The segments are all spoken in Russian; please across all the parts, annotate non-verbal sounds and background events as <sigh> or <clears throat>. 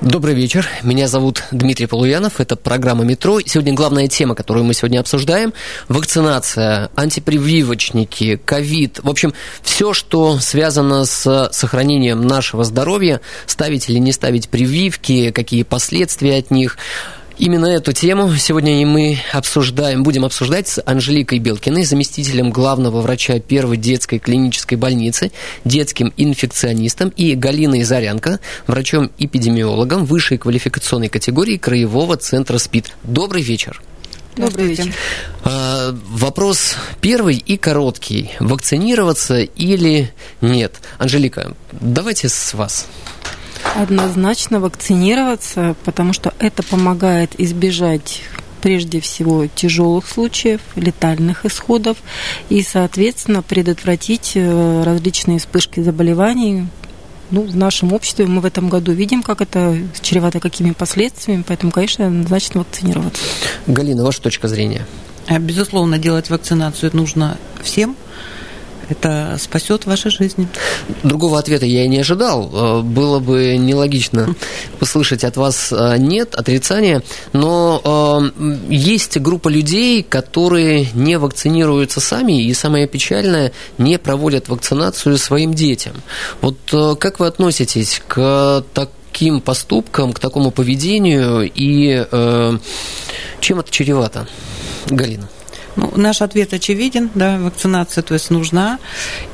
Добрый вечер. Меня зовут Дмитрий Полуянов. Это программа «Метро». Сегодня главная тема, которую мы сегодня обсуждаем – вакцинация, антипрививочники, ковид. В общем, все, что связано с сохранением нашего здоровья, ставить или не ставить прививки, какие последствия от них – Именно эту тему сегодня и мы обсуждаем, будем обсуждать с Анжеликой Белкиной, заместителем главного врача первой детской клинической больницы, детским инфекционистом, и Галиной Зарянко, врачом-эпидемиологом высшей квалификационной категории Краевого центра СПИД. Добрый вечер. Добрый вечер. А, вопрос первый и короткий. Вакцинироваться или нет? Анжелика, давайте с вас. Однозначно вакцинироваться, потому что это помогает избежать прежде всего тяжелых случаев, летальных исходов и, соответственно, предотвратить э, различные вспышки заболеваний. Ну, в нашем обществе мы в этом году видим, как это чревато какими последствиями, поэтому, конечно, однозначно вакцинироваться. Галина, ваша точка зрения? Безусловно, делать вакцинацию нужно всем – это спасет ваши жизни. Другого ответа я и не ожидал. Э, было бы нелогично услышать от вас э, нет, отрицание, но э, есть группа людей, которые не вакцинируются сами и, самое печальное, не проводят вакцинацию своим детям. Вот как вы относитесь к таким поступкам, к такому поведению и чем это чревато? Галина. Ну, наш ответ очевиден, да, вакцинация, то есть нужна,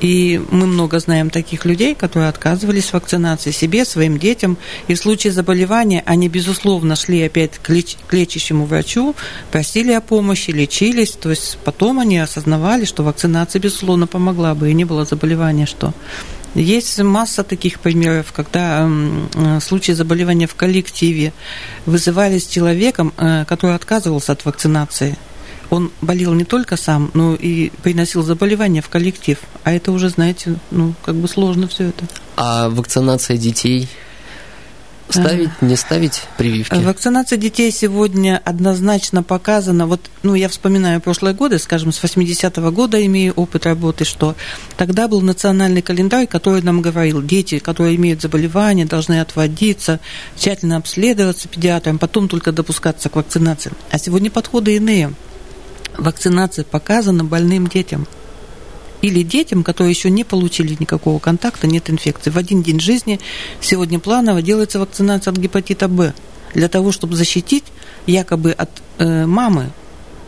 и мы много знаем таких людей, которые отказывались вакцинации себе, своим детям, и в случае заболевания они, безусловно, шли опять к, леч- к лечащему врачу, просили о помощи, лечились, то есть потом они осознавали, что вакцинация, безусловно, помогла бы, и не было заболевания, что. Есть масса таких примеров, когда э, случаи заболевания в коллективе вызывались человеком, э, который отказывался от вакцинации он болел не только сам, но и приносил заболевания в коллектив. А это уже, знаете, ну, как бы сложно все это. А вакцинация детей? Ставить, не ставить прививки? Вакцинация детей сегодня однозначно показана. Вот, ну, я вспоминаю прошлые годы, скажем, с 80-го года имею опыт работы, что тогда был национальный календарь, который нам говорил, дети, которые имеют заболевания, должны отводиться, тщательно обследоваться педиатром, потом только допускаться к вакцинации. А сегодня подходы иные вакцинация показана больным детям или детям, которые еще не получили никакого контакта, нет инфекции. В один день жизни сегодня планово делается вакцинация от гепатита Б для того, чтобы защитить якобы от э, мамы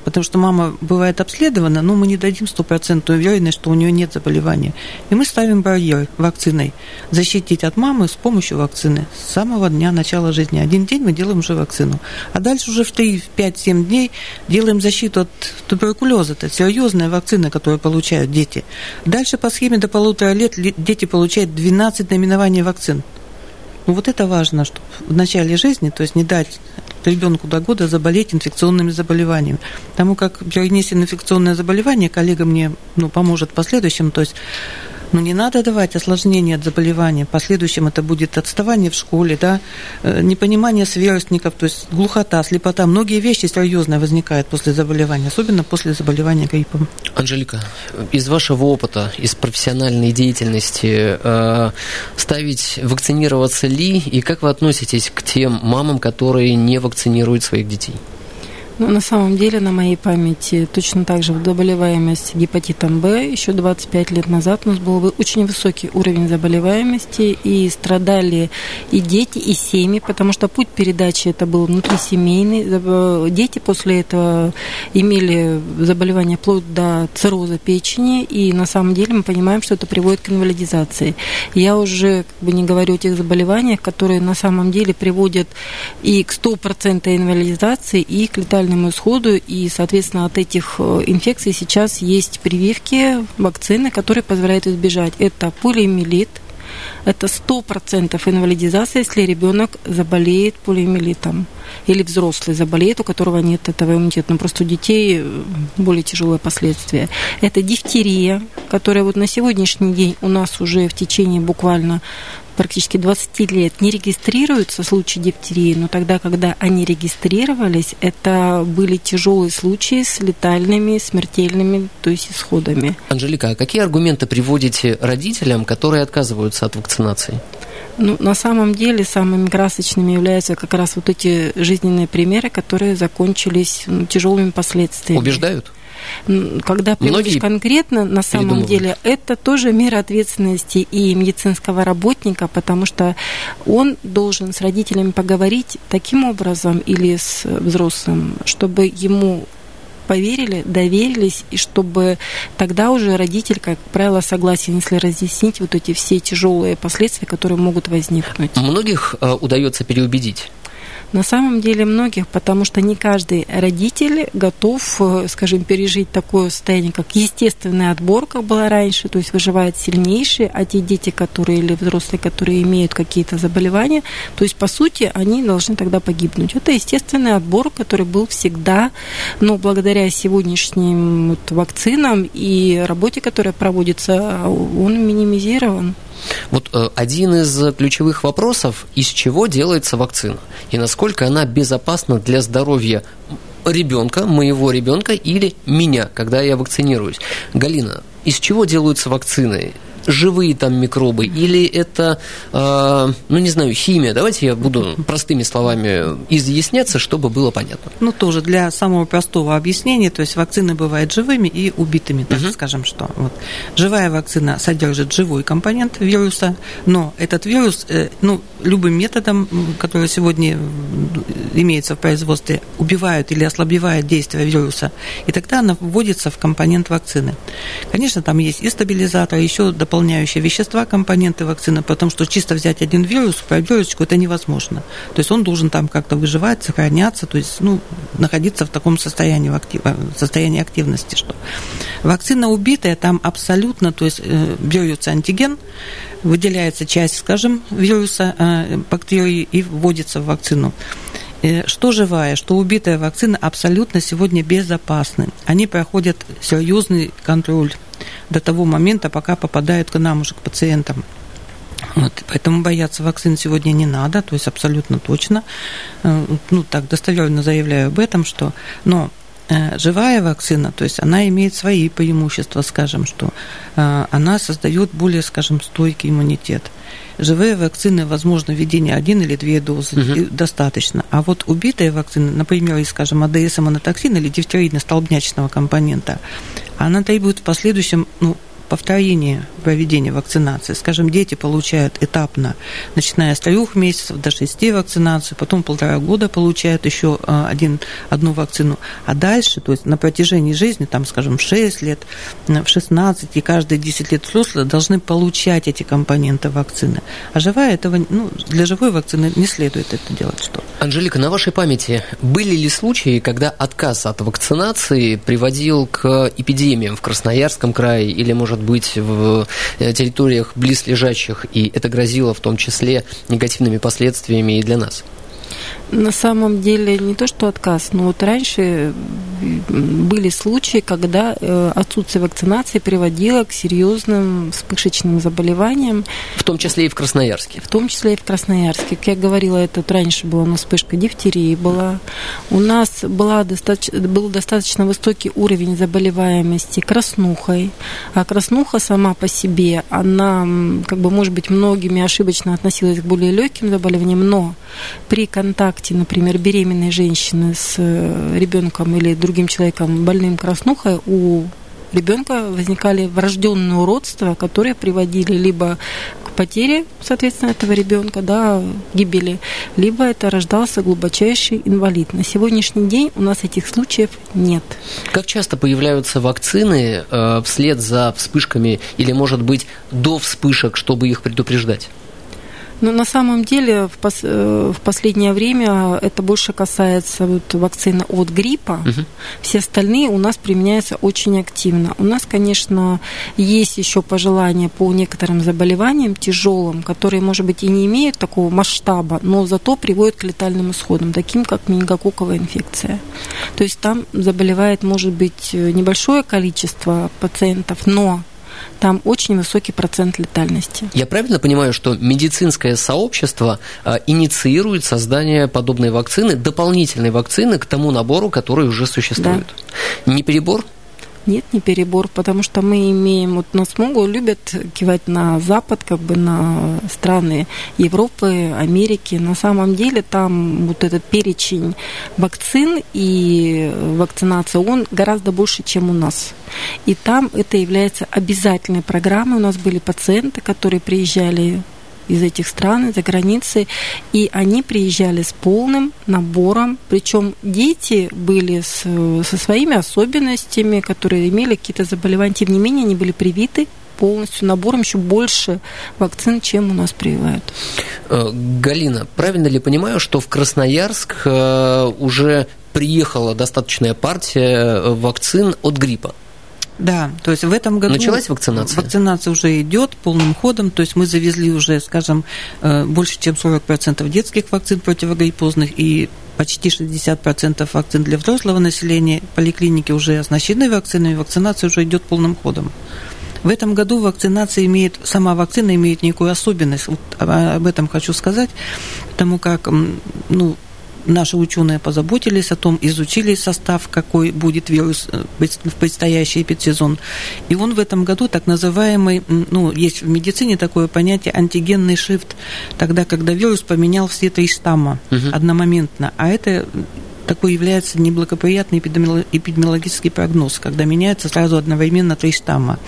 потому что мама бывает обследована, но мы не дадим стопроцентную уверенность, что у нее нет заболевания. И мы ставим барьер вакциной защитить от мамы с помощью вакцины с самого дня начала жизни. Один день мы делаем уже вакцину. А дальше уже в 3, 5, 7 дней делаем защиту от туберкулеза. Это серьезная вакцина, которую получают дети. Дальше по схеме до полутора лет дети получают 12 наименований вакцин. Ну вот это важно, чтобы в начале жизни, то есть не дать ребенку до года заболеть инфекционными заболеваниями. Потому как перенесен инфекционное заболевание, коллега мне ну, поможет в последующем, то есть но не надо давать осложнения от заболевания. В последующем это будет отставание в школе, да, э, непонимание сверстников, то есть глухота, слепота. Многие вещи серьезные возникают после заболевания, особенно после заболевания гриппом. Анжелика, из вашего опыта, из профессиональной деятельности, э, ставить вакцинироваться ли, и как вы относитесь к тем мамам, которые не вакцинируют своих детей? Ну, на самом деле, на моей памяти точно так же заболеваемость гепатитом Б еще 25 лет назад у нас был очень высокий уровень заболеваемости, и страдали и дети, и семьи, потому что путь передачи это был внутрисемейный. Дети после этого имели заболевание вплоть до цирроза печени, и на самом деле мы понимаем, что это приводит к инвалидизации. Я уже как бы не говорю о тех заболеваниях, которые на самом деле приводят и к 100% инвалидизации, и к летальному летальному исходу, и, соответственно, от этих э, инфекций сейчас есть прививки, вакцины, которые позволяют избежать. Это полиомиелит, Это 100% инвалидизация, если ребенок заболеет полиомиелитом или взрослый заболеет, у которого нет этого иммунитета. Но просто у детей э, более тяжелые последствия. Это дифтерия, которая вот на сегодняшний день у нас уже в течение буквально практически 20 лет не регистрируются случаи дифтерии, но тогда, когда они регистрировались, это были тяжелые случаи с летальными, смертельными, то есть исходами. Анжелика, а какие аргументы приводите родителям, которые отказываются от вакцинации? Ну, на самом деле самыми красочными являются как раз вот эти жизненные примеры, которые закончились ну, тяжелыми последствиями. Убеждают? Когда приводишь конкретно, на самом деле, это тоже мера ответственности и медицинского работника, потому что он должен с родителями поговорить таким образом или с взрослым, чтобы ему поверили, доверились, и чтобы тогда уже родитель, как правило, согласен, если разъяснить вот эти все тяжелые последствия, которые могут возникнуть. Многих э, удается переубедить. На самом деле многих, потому что не каждый родитель готов, э, скажем, пережить такое состояние, как естественный отбор, как было раньше, то есть выживает сильнейший, а те дети, которые или взрослые, которые имеют какие-то заболевания, то есть, по сути, они должны тогда погибнуть. Это естественный отбор, который был всегда, но благодаря сегодняшним вот вакцинам и работе, которая проводится, он минимизирован. Вот э, один из ключевых вопросов, из чего делается вакцина и насколько она безопасна для здоровья ребенка, моего ребенка или меня, когда я вакцинируюсь. Галина, из чего делаются вакцины? Живые там микробы, или это, э, ну не знаю, химия. Давайте я буду простыми словами изъясняться, чтобы было понятно. Ну тоже для самого простого объяснения, то есть вакцины бывают живыми и убитыми, так угу. скажем, что вот. живая вакцина содержит живой компонент вируса, но этот вирус, э, ну любым методом, который сегодня имеется в производстве, убивают или ослабевают действие вируса, и тогда она вводится в компонент вакцины. Конечно, там есть и стабилизатор, еще дополнительные дополняющие вещества, компоненты вакцины, потому что чисто взять один вирус, пробирочку, это невозможно. То есть он должен там как-то выживать, сохраняться, то есть ну, находиться в таком состоянии, в актив, состоянии активности. Что. Вакцина убитая, там абсолютно, то есть э, берется антиген, выделяется часть, скажем, вируса, э, бактерии и вводится в вакцину э, что живая, что убитая вакцина абсолютно сегодня безопасны. Они проходят серьезный контроль до того момента, пока попадают к нам уже, к пациентам. Вот, поэтому бояться вакцин сегодня не надо, то есть абсолютно точно. Э, ну, так достоверно заявляю об этом, что... Но живая вакцина, то есть она имеет свои преимущества, скажем, что э, она создает более, скажем, стойкий иммунитет. Живые вакцины, возможно, введение один или две дозы угу. достаточно. А вот убитые вакцины, например, скажем, АДС монотоксин или дифтероидно-столбнячного компонента, она требует в последующем ну, повторение проведения вакцинации. Скажем, дети получают этапно, начиная с трех месяцев до шести вакцинацию, потом полтора года получают еще а, один, одну вакцину. А дальше, то есть на протяжении жизни, там, скажем, в 6 лет, в 16 и каждые 10 лет взрослые должны получать эти компоненты вакцины. А живая этого, ну, для живой вакцины не следует это делать. Что? Анжелика, на вашей памяти были ли случаи, когда отказ от вакцинации приводил к эпидемиям в Красноярском крае или, может может быть в э, территориях близлежащих, и это грозило в том числе негативными последствиями и для нас. На самом деле не то, что отказ, но вот раньше были случаи, когда э, отсутствие вакцинации приводило к серьезным вспышечным заболеваниям. В том числе и в Красноярске. В том числе и в Красноярске. Как я говорила, это вот раньше была у нас вспышка дифтерии была. У нас была достаточно, был достаточно высокий уровень заболеваемости краснухой. А краснуха сама по себе, она, как бы, может быть, многими ошибочно относилась к более легким заболеваниям, но при контакте, например, беременной женщины с э, ребенком или другим человеком больным краснухой, у ребенка возникали врожденные уродства, которые приводили либо к потере, соответственно, этого ребенка, да, гибели, либо это рождался глубочайший инвалид. На сегодняшний день у нас этих случаев нет. Как часто появляются вакцины э, вслед за вспышками или, может быть, до вспышек, чтобы их предупреждать? Ну, на самом деле, в, пос э, в последнее время это больше касается вот вакцины от гриппа. Угу. Все остальные у нас применяются очень активно. У нас, конечно, есть еще пожелания по некоторым заболеваниям тяжелым, которые, может быть, и не имеют такого масштаба, но зато приводят к летальным исходам, таким как менингококковая инфекция. То есть там заболевает, может быть, небольшое количество пациентов, но там очень высокий процент летальности. Я правильно понимаю, что медицинское сообщество а, инициирует создание подобной вакцины, дополнительной вакцины к тому набору, который уже существует? Да. Не перебор? Нет, не перебор, потому что мы имеем, вот нас могут, любят кивать на Запад, как бы на страны Европы, Америки. На самом деле там вот этот перечень вакцин и вакцинация, он гораздо больше, чем у нас. И там это является обязательной программой. У нас были пациенты, которые приезжали из этих стран, за границей, и они приезжали с полным набором, причем дети были с, со своими особенностями, которые имели какие-то заболевания, тем не менее они были привиты полностью набором еще больше вакцин, чем у нас прививают. Э, Галина, правильно ли понимаю, что в Красноярск э, уже приехала достаточная партия вакцин от гриппа? Да, то есть в этом году... Началась вакцинация? Вакцинация уже идет полным ходом, то есть мы завезли уже, скажем, э, больше, чем 40% детских вакцин противогриппозных и почти 60% вакцин для взрослого населения. Поликлиники уже оснащены вакцинами, вакцинация уже идет полным ходом. В этом году вакцинация имеет, сама вакцина имеет некую особенность. Вот об этом хочу сказать, потому как ну, наши ученые позаботились о том, изучили состав, какой будет вирус э, в предстоящий эпидсезон. И он в этом году так называемый, ну, есть в медицине такое понятие антигенный шифт, тогда, когда вирус поменял все три штамма угу. одномоментно. А это такой является неблагоприятный эпидемиологический прогноз, когда меняются сразу одновременно три штамма.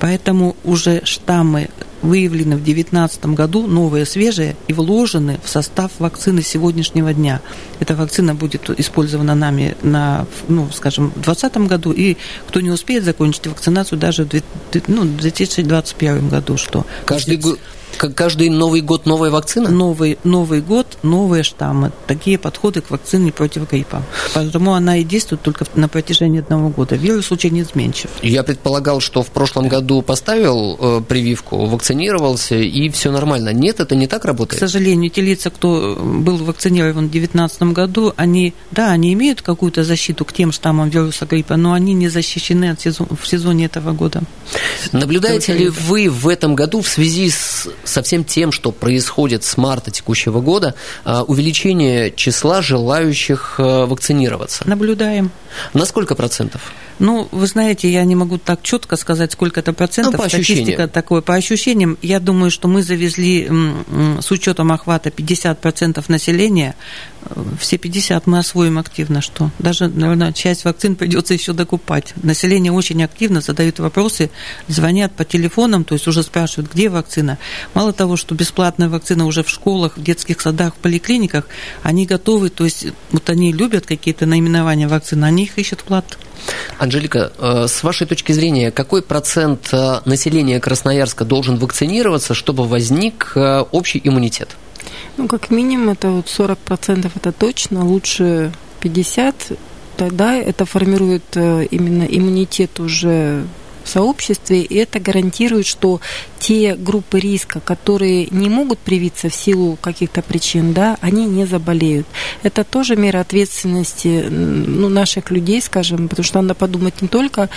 Поэтому уже штаммы выявлены в 2019 году, новые, свежие, и вложены в состав вакцины сегодняшнего дня. Эта вакцина будет использована нами на, ну, скажем, в 2020 году, и кто не успеет закончить вакцинацию даже в ну, 2021 году. Что Каждый год Каждый Новый год новая вакцина? Новый, Новый год, новые штаммы. Такие подходы к вакцине против гриппа. Поэтому она и действует только на протяжении одного года. Вирус очень изменчив. Я предполагал, что в прошлом году поставил э, прививку, вакцинировался, и все нормально. Нет, это не так работает? К сожалению, те лица, кто был вакцинирован в 2019 году, они, да, они имеют какую-то защиту к тем штаммам вируса гриппа, но они не защищены от сезон, в сезоне этого года. Наблюдаете ли вы в этом году в связи с со всем тем, что происходит с марта текущего года, а, увеличение числа желающих а, вакцинироваться? Наблюдаем. На сколько процентов? Ну, вы знаете, я не могу так четко сказать, сколько это процентов. Ну, по Статистика такое. По ощущениям, я думаю, что мы завезли с учетом охвата 50% населения. Все 50 мы освоим активно, что даже, наверное, часть вакцин придется еще докупать. Население очень активно задают вопросы, звонят по телефонам, то есть уже спрашивают, где вакцина. Мало того, что бесплатная вакцина уже в школах, в детских садах, в поликлиниках, они готовы, то есть вот они любят какие-то наименования вакцин, они их ищут плат. Анжелика, э, с вашей точки зрения, какой процент э, населения Красноярска должен вакцинироваться, чтобы возник э, общий иммунитет? Ну, как минимум, это вот 40% это точно, лучше 50%, тогда это формирует именно иммунитет уже в сообществе, и это гарантирует, что те группы риска, которые не могут привиться в силу каких-то причин, да, они не заболеют. Это тоже мера ответственности ну, наших людей, скажем, потому что надо подумать не только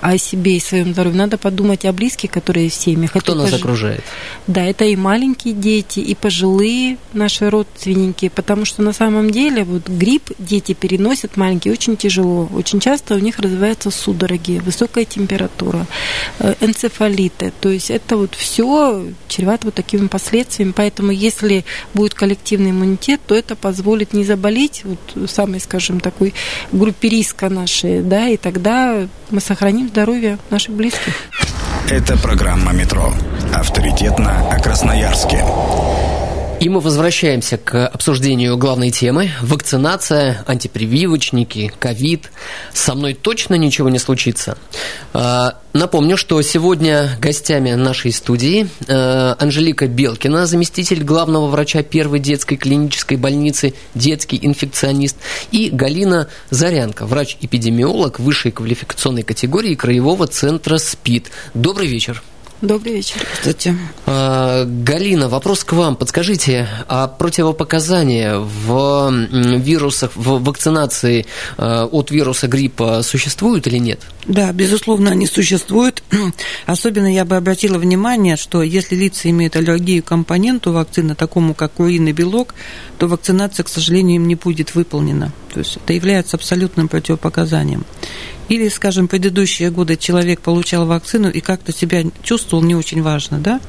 о себе и своем здоровье, надо подумать о близких, которые в семьях. Кто это нас пож... окружает? Да, это и маленькие дети, и пожилые наши родственники, потому что на самом деле вот грипп дети переносят маленькие очень тяжело. Очень часто у них развиваются судороги, высокая температура, э, энцефалиты. То есть это вот все чревато вот такими последствиями. Поэтому если будет коллективный иммунитет, то это позволит не заболеть вот самой, скажем, такой группе риска нашей, да, и тогда мы сохраним здоровье наших близких. Это программа «Метро». Авторитетно о Красноярске. И мы возвращаемся к обсуждению главной темы – вакцинация, антипрививочники, ковид. Со мной точно ничего не случится. А, напомню, что сегодня гостями нашей студии а, Анжелика Белкина, заместитель главного врача первой детской клинической больницы, детский инфекционист, и Галина Зарянка, врач-эпидемиолог высшей квалификационной категории Краевого центра СПИД. Добрый вечер. Добрый вечер. Кстати. А, Галина, вопрос к вам. Подскажите, а противопоказания в вирусах, в вакцинации а, от вируса гриппа существуют или нет? Да, безусловно, они существуют. <clears throat> Особенно я бы обратила внимание, что если лица имеют аллергию к компоненту вакцины, такому как куриный белок, то вакцинация, к сожалению, им не будет выполнена. То есть это является абсолютным противопоказанием. Или, скажем, предыдущие годы человек получал вакцину и как-то себя чувствовал не очень важно, да?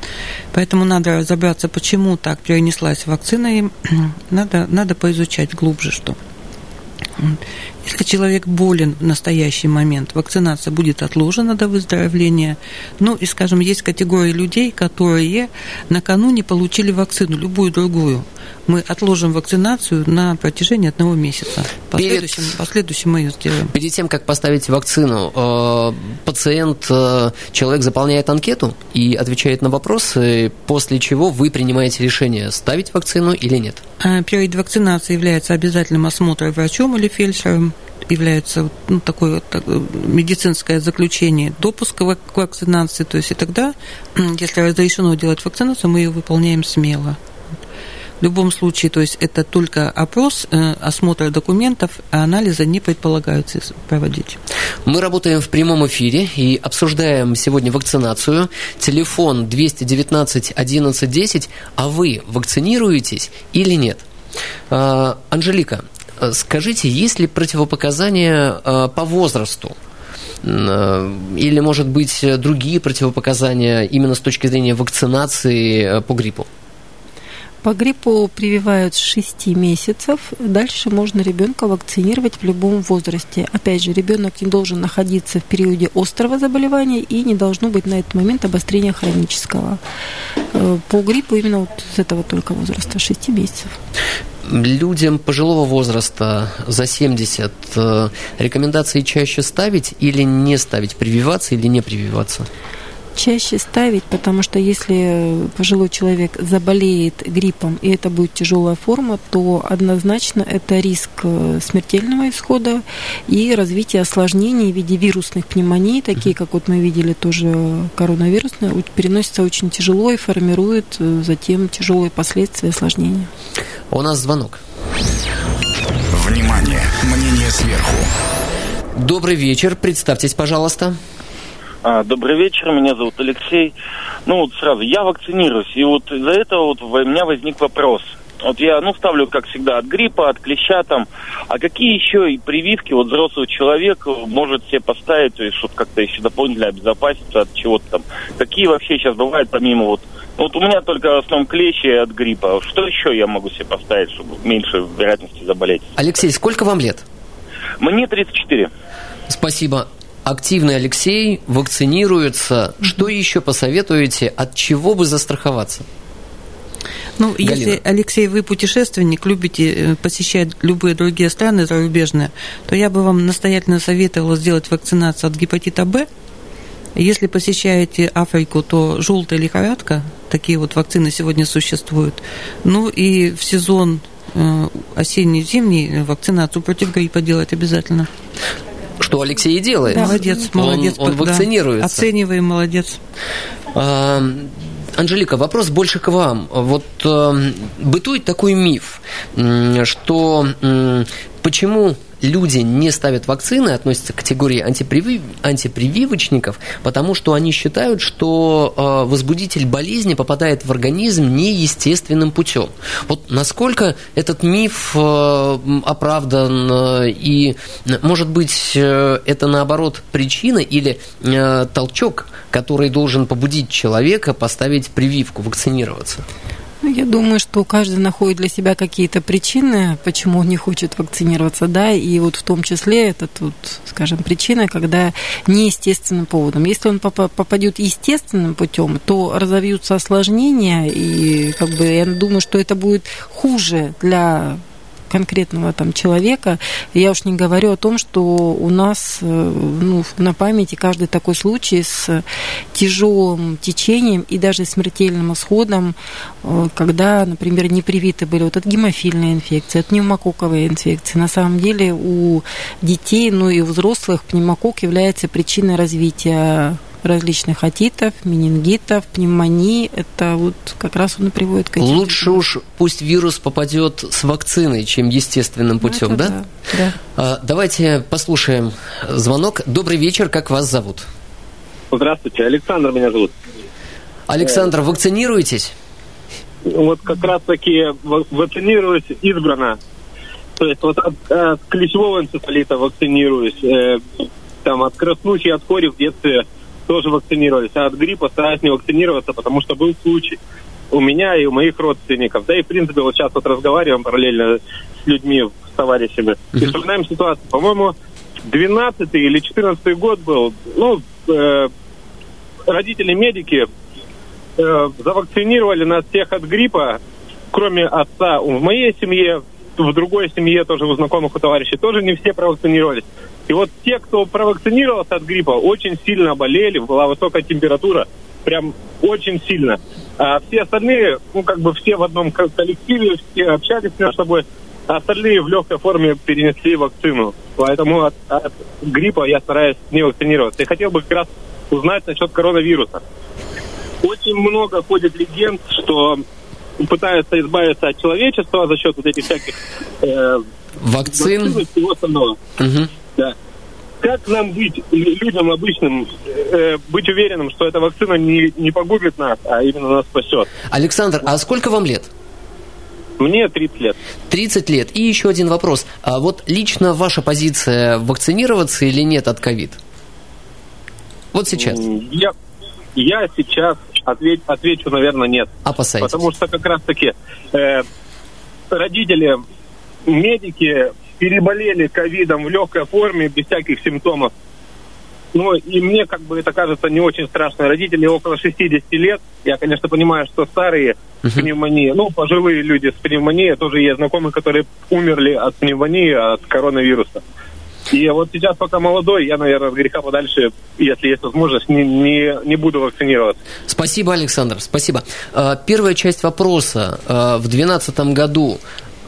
Поэтому надо разобраться, почему так перенеслась вакцина, и <clears throat> надо, надо поизучать глубже, что. Если человек болен в настоящий момент, вакцинация будет отложена до выздоровления. Ну и, скажем, есть категория людей, которые накануне получили вакцину, любую другую. Мы отложим вакцинацию на протяжении одного месяца. Последующим, Перед... последующим мы ее сделаем. Перед тем, как поставить вакцину, э, пациент, э, человек заполняет анкету и отвечает на вопросы, после чего вы принимаете решение, ставить вакцину или нет. А перед вакцинацией является обязательным осмотр врачом или фельдшером является ну, такое так, медицинское заключение допуска к вакцинации, то есть и тогда, <clears throat> если разрешено делать вакцинацию, мы ее выполняем смело. В любом случае, то есть это только опрос, э, осмотр документов, а анализа не предполагается проводить. Мы работаем в прямом эфире и обсуждаем сегодня вакцинацию. Телефон 219 11 10. А вы вакцинируетесь или нет? А, Анжелика, скажите, есть ли противопоказания э, по возрасту? Э, или, может быть, другие противопоказания именно с точки зрения вакцинации по гриппу? По гриппу прививают с 6 месяцев. Дальше можно ребенка вакцинировать в любом возрасте. Опять же, ребенок не должен находиться в периоде острого заболевания и не должно быть на этот момент обострения хронического. По гриппу именно вот с этого только возраста, 6 месяцев людям пожилого возраста за 70 э, рекомендации чаще ставить или не ставить, прививаться или не прививаться? Чаще ставить, потому что если пожилой человек заболеет гриппом, и это будет тяжелая форма, то однозначно это риск э, смертельного исхода и развития осложнений в виде вирусных пневмоний, такие как вот мы видели тоже коронавирусные, переносится очень тяжело и формирует э, затем тяжелые последствия осложнения. У нас звонок. Внимание! Мнение сверху. Добрый вечер. Представьтесь, пожалуйста. А, добрый вечер, меня зовут Алексей. Ну вот сразу, я вакцинируюсь, и вот из-за этого вот у меня возник вопрос. Вот я, ну, ставлю, как всегда, от гриппа, от клеща там. А какие еще и прививки вот взрослый человек может себе поставить, то есть, чтобы как-то еще дополнительно обезопаситься от чего-то там? Какие вообще сейчас бывают, помимо вот... Ну, вот у меня только в основном клещи от гриппа. Что еще я могу себе поставить, чтобы меньше вероятности заболеть? Алексей, сколько вам лет? Мне 34. Спасибо активный Алексей вакцинируется. Mm-hmm. Что еще посоветуете? От чего бы застраховаться? Ну, Галина. если, Алексей, вы путешественник, любите э, посещать любые другие страны зарубежные, то я бы вам настоятельно советовала сделать вакцинацию от гепатита Б. Если посещаете Африку, то желтая лихорадка, такие вот вакцины сегодня существуют. Ну и в сезон э, осенний-зимний вакцинацию против гриппа делать обязательно что Алексей и делает. Да, молодец, молодец. Он, он вакцинируется. Оцениваем, молодец. А, Анжелика, вопрос больше к вам. Вот э, бытует такой миф, что э, почему люди не ставят вакцины, относятся к категории антипривив... антипрививочников, потому что они считают, что э, возбудитель болезни попадает в организм неестественным путем. Вот насколько этот миф э, оправдан, э, и, может быть, это наоборот причина или толчок, который должен побудить человека поставить прививку, вакцинироваться? Ну, я думаю, что каждый находит для себя какие-то причины, почему он не хочет вакцинироваться, да, и вот в том числе это тут, скажем, причина, когда неестественным поводом. Если он попадет естественным путем, то разовьются осложнения, и как бы я думаю, что это будет хуже для конкретного там человека. Я уж не говорю о том, что у нас э, ну, на памяти каждый такой случай с тяжелым течением и даже смертельным исходом, э, когда, например, не привиты были вот от гемофильной инфекции, от пневмококковой инфекции. На самом деле у детей, ну и у взрослых пневмокок является причиной развития различных отитов, менингитов, пневмонии. Это вот как раз он и приводит к этим. Лучше уж пусть вирус попадет с вакциной, чем естественным ну, путем, ну, да? Да. да. А, давайте послушаем звонок. Добрый вечер, как вас зовут? Здравствуйте, Александр меня зовут. Александр, вакцинируетесь? Вот как раз таки вакцинируюсь избрано. То есть вот от, от клещевого энцефалита вакцинируюсь. Э, там от краснухи, от кори в детстве тоже вакцинировались, а от гриппа стараюсь не вакцинироваться, потому что был случай у меня и у моих родственников. Да и, в принципе, вот сейчас вот разговариваем параллельно с людьми, с товарищами, и вспоминаем ситуацию. По-моему, 12 или 14 год был, ну, э, родители-медики э, завакцинировали нас всех от гриппа, кроме отца. В моей семье, в другой семье, тоже у знакомых, у товарищей, тоже не все провакцинировались. И вот те, кто провакцинировался от гриппа, очень сильно болели, была высокая температура, прям очень сильно. А все остальные, ну, как бы все в одном коллективе, все общались между собой, а остальные в легкой форме перенесли вакцину. Поэтому от, от гриппа я стараюсь не вакцинироваться. И хотел бы как раз узнать насчет коронавируса. Очень много ходит легенд, что пытаются избавиться от человечества за счет вот этих всяких э, вакцин. вакцин и всего остального. Угу. Как нам быть, людям обычным, э, быть уверенным, что эта вакцина не, не погубит нас, а именно нас спасет? Александр, а сколько вам лет? Мне 30 лет. 30 лет. И еще один вопрос. А вот лично ваша позиция вакцинироваться или нет от ковид? Вот сейчас. Я, я сейчас ответ, отвечу, наверное, нет. Опасайтесь. Потому что как раз-таки э, родители, медики переболели ковидом в легкой форме, без всяких симптомов. Ну, и мне, как бы, это кажется не очень страшно. Родители около 60 лет. Я, конечно, понимаю, что старые uh-huh. пневмонии, ну, пожилые люди с пневмонией, тоже есть знакомые, которые умерли от пневмонии, от коронавируса. И вот сейчас, пока молодой, я, наверное, от греха подальше, если есть возможность, не, не, не буду вакцинироваться. Спасибо, Александр, спасибо. А, первая часть вопроса. А, в 2012 году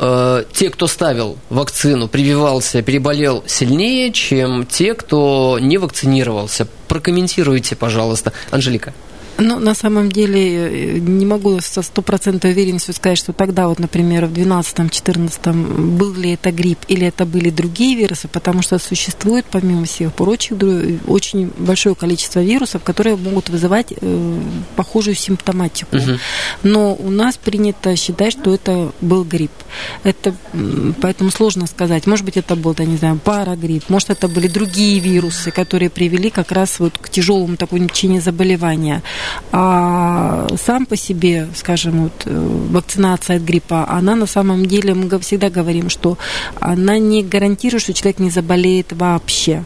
э, те, кто ставил вакцину, прививался, переболел сильнее, чем те, кто не вакцинировался. Прокомментируйте, пожалуйста, Анжелика. Ну, на самом деле, э, не могу со стопроцентной уверенностью сказать, что тогда, вот, например, в 2012-2014 был ли это грипп или это были другие вирусы, потому что существует, помимо всех прочих, очень большое количество вирусов, которые могут вызывать э, похожую симптоматику. Угу. Но у нас принято считать, что это был грипп. Это, поэтому сложно сказать. Может быть, это был, да, не знаю, парагрипп, может, это были другие вирусы, которые привели как раз вот к тяжелому такому течению заболевания. А сам по себе, скажем, вот, э, вакцинация от гриппа, она на самом деле, мы всегда говорим, что она не гарантирует, что человек не заболеет вообще.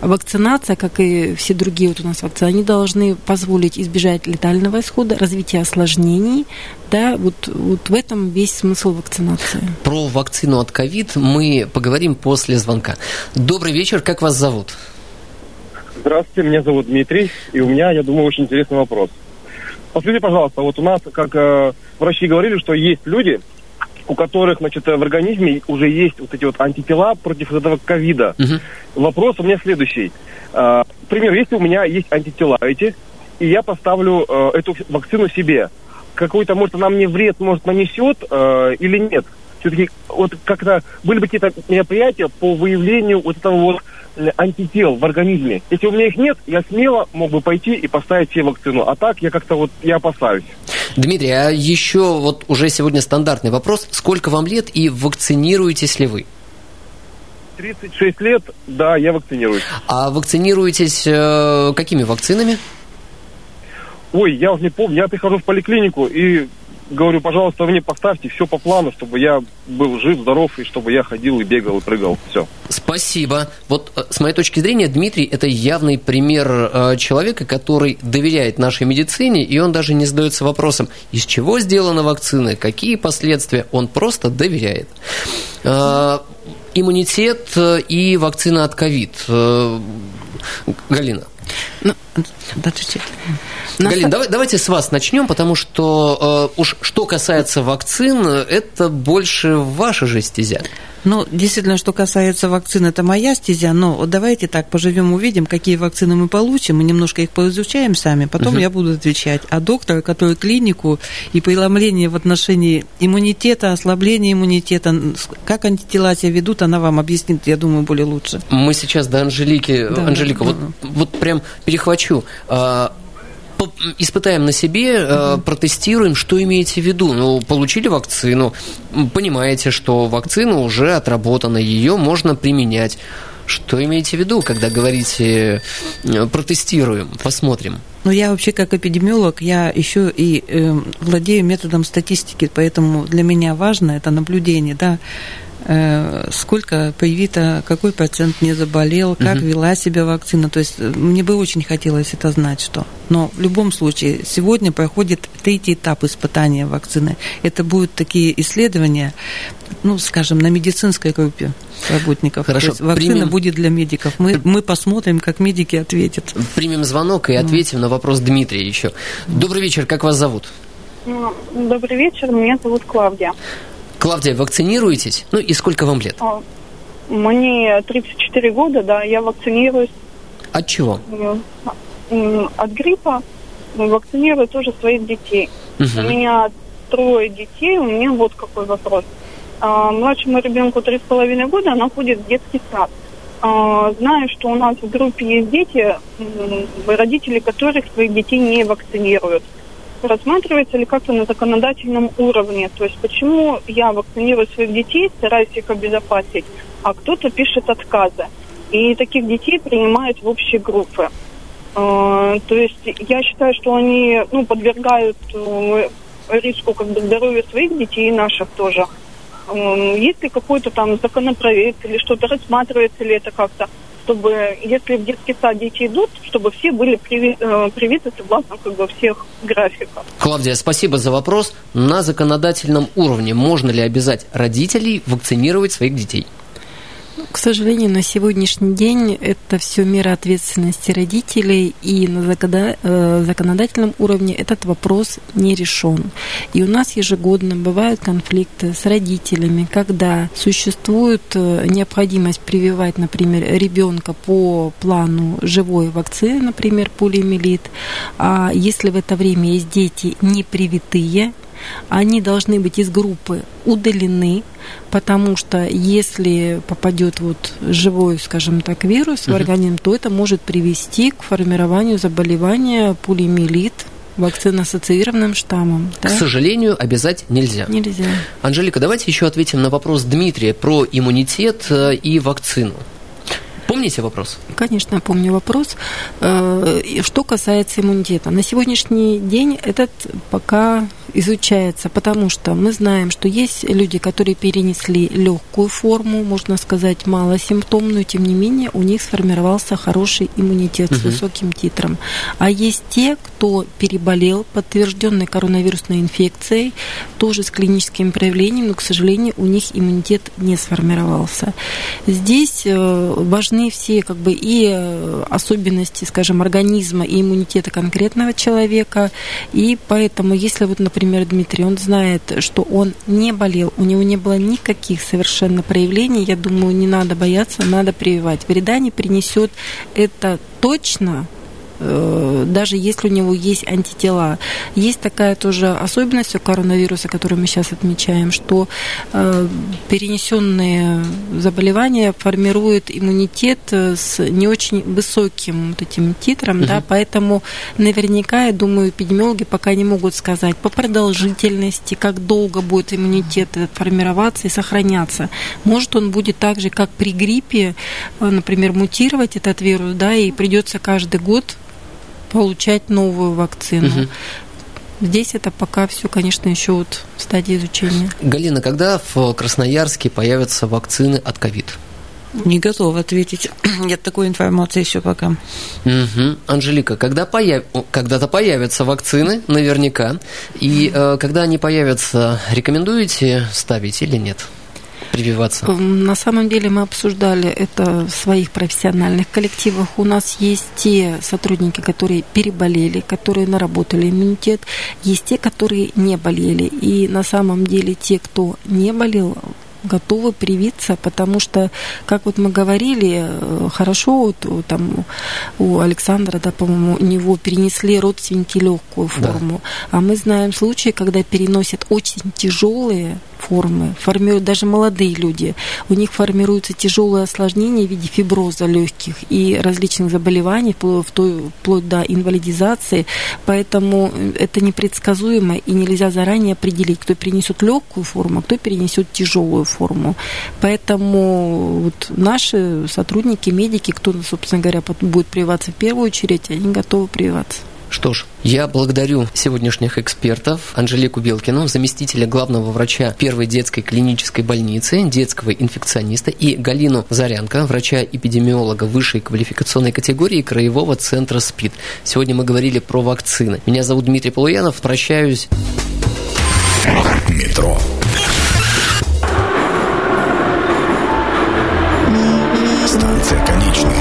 Вакцинация, как и все другие вот у нас вакцины, они должны позволить избежать летального исхода, развития осложнений, да, вот, вот в этом весь смысл вакцинации. Про вакцину от ковид мы поговорим после звонка. Добрый вечер, как вас зовут? Здравствуйте, меня зовут Дмитрий, и у меня, я думаю, очень интересный вопрос. Посмотрите, пожалуйста, вот у нас, как э, врачи говорили, что есть люди, у которых, значит, в организме уже есть вот эти вот антитела против этого ковида. Угу. Вопрос у меня следующий. Э, пример, если у меня есть антитела эти, и я поставлю э, эту вакцину себе, какой-то, может, она мне вред, может, нанесет э, или нет? Все-таки вот как-то были бы какие-то мероприятия по выявлению вот этого вот антител в организме. Если у меня их нет, я смело мог бы пойти и поставить себе вакцину. А так я как-то вот, я опасаюсь. Дмитрий, а еще вот уже сегодня стандартный вопрос. Сколько вам лет и вакцинируетесь ли вы? 36 лет, да, я вакцинируюсь. А вакцинируетесь э, какими вакцинами? Ой, я уже не помню. Я прихожу в поликлинику и говорю, пожалуйста, мне поставьте все по плану, чтобы я был жив, здоров, и чтобы я ходил и бегал и прыгал. Все. Спасибо. Вот э, с моей точки зрения, Дмитрий – это явный пример э, человека, который доверяет нашей медицине, и он даже не задается вопросом, из чего сделана вакцина, какие последствия. Он просто доверяет. Э, иммунитет и вакцина от ковид. Галина. Ну, да, давай, давайте с вас начнем, потому что э, уж что касается вакцин, это больше ваша же стезя. Ну, действительно, что касается вакцин, это моя стезя, но вот давайте так поживем, увидим, какие вакцины мы получим, мы немножко их поизучаем сами, потом угу. я буду отвечать. А доктор, который клинику и преломление в отношении иммунитета, ослабления иммунитета, как антитела себя ведут, она вам объяснит, я думаю, более лучше. Мы сейчас до Анжелики, да, Анжелика, да, вот, да. вот прям перехвачу а, испытаем на себе, угу. протестируем, что имеете в виду. Ну, получили вакцину, понимаете, что вакцина уже отработана, ее можно применять. Что имеете в виду, когда говорите э, протестируем, посмотрим? Ну, я вообще как эпидемиолог, я еще и э, владею методом статистики, поэтому для меня важно это наблюдение, да, Э, сколько привито, какой процент не заболел, как угу. вела себя вакцина. То есть э, мне бы очень хотелось это знать, что. Но в любом случае, сегодня проходит третий этап испытания вакцины. Это будут такие исследования, ну, скажем, на медицинской группе работников. Хорошо. То есть вакцина примем... будет для медиков. Мы, мы посмотрим, как медики ответят. Примем звонок и ответим mm. на вопрос Дмитрия еще. Добрый вечер, как вас зовут? Добрый вечер, меня зовут Клавдия. Клавдия, вакцинируетесь? Ну и сколько вам лет? А, мне 34 года, да, я вакцинируюсь. От чего? От гриппа. Вакцинирую тоже своих детей. Угу. У меня трое детей, у меня вот какой вопрос. А, младшему ребенку три с половиной года, она ходит в детский сад. А, знаю, что у нас в группе есть дети, родители которых своих детей не вакцинируют рассматривается ли как-то на законодательном уровне. То есть почему я вакцинирую своих детей, стараюсь их обезопасить, а кто-то пишет отказы. И таких детей принимают в общие группы. А, то есть я считаю, что они ну, подвергают э, риску как бы здоровья своих детей и наших тоже. Есть ли какой-то там законопроект или что-то, рассматривается ли это как-то? Чтобы, если в детский сад дети идут, чтобы все были приви, э, привиты согласно как бы, всех графиков. Клавдия, спасибо за вопрос. На законодательном уровне можно ли обязать родителей вакцинировать своих детей? К сожалению, на сегодняшний день это все мера ответственности родителей, и на э, законодательном уровне этот вопрос не решен. И у нас ежегодно бывают конфликты с родителями, когда существует э, необходимость прививать, например, ребенка по плану живой вакцины, например, полиомиелит, а если в это время есть дети не привитые, они должны быть из группы удалены, потому что если попадет вот живой, скажем так, вирус в организм, то это может привести к формированию заболевания полиомиелит, вакцина-ассоциированным штаммом. Да? К сожалению, обязать нельзя. Нельзя. Анжелика, давайте еще ответим на вопрос Дмитрия про иммунитет э, и вакцину. Помните вопрос? Конечно, помню вопрос. Э, что касается иммунитета. На сегодняшний день этот пока изучается, потому что мы знаем, что есть люди, которые перенесли легкую форму, можно сказать, малосимптомную, тем не менее у них сформировался хороший иммунитет угу. с высоким титром. А есть те, кто переболел подтвержденной коронавирусной инфекцией, тоже с клиническими проявлениями, но, к сожалению, у них иммунитет не сформировался. Здесь э, важны все как бы и э, особенности, скажем, организма и иммунитета конкретного человека, и поэтому, если вот, например, например, Дмитрий, он знает, что он не болел, у него не было никаких совершенно проявлений, я думаю, не надо бояться, надо прививать. Вреда не принесет это точно, даже если у него есть антитела. Есть такая тоже особенность у коронавируса, которую мы сейчас отмечаем, что э, перенесенные заболевания формируют иммунитет э, с не очень высоким вот этим титром, угу. да, поэтому наверняка, я думаю, эпидемиологи пока не могут сказать по продолжительности, как долго будет иммунитет формироваться и сохраняться. Может, он будет так же, как при гриппе, например, мутировать этот вирус, да, и придется каждый год получать новую вакцину. Угу. здесь это пока все, конечно, еще вот в стадии изучения. Галина, когда в Красноярске появятся вакцины от ковид? Не готова ответить. <clears throat> Нет такой информации еще пока. Угу. Анжелика, когда появ... когда-то появятся вакцины, наверняка, и э, когда они появятся, рекомендуете ставить или нет? Прививаться? Эм, на самом деле мы обсуждали это в своих профессиональных коллективах. У нас есть те сотрудники, которые переболели, которые наработали иммунитет, есть те, которые не болели. И на самом деле те, кто не болел, готовы привиться, потому что, как вот мы говорили, э, хорошо, вот, там у Александра, да, по-моему, у него перенесли родственники легкую форму, да. а мы знаем случаи, когда переносят очень тяжелые формы, формируют даже молодые люди, у них формируются тяжелые осложнения в виде фиброза легких и различных заболеваний, вплоть до инвалидизации, поэтому это непредсказуемо и нельзя заранее определить, кто перенесет легкую форму, а кто перенесет тяжелую форму. Поэтому вот наши сотрудники, медики, кто, собственно говоря, будет прививаться в первую очередь, они готовы прививаться. Что ж, я благодарю сегодняшних экспертов Анжелику Белкину, заместителя главного врача первой детской клинической больницы, детского инфекциониста и Галину Зарянко, врача-эпидемиолога высшей квалификационной категории Краевого центра СПИД. Сегодня мы говорили про вакцины. Меня зовут Дмитрий Полуянов, прощаюсь. Метро. Станция конечная.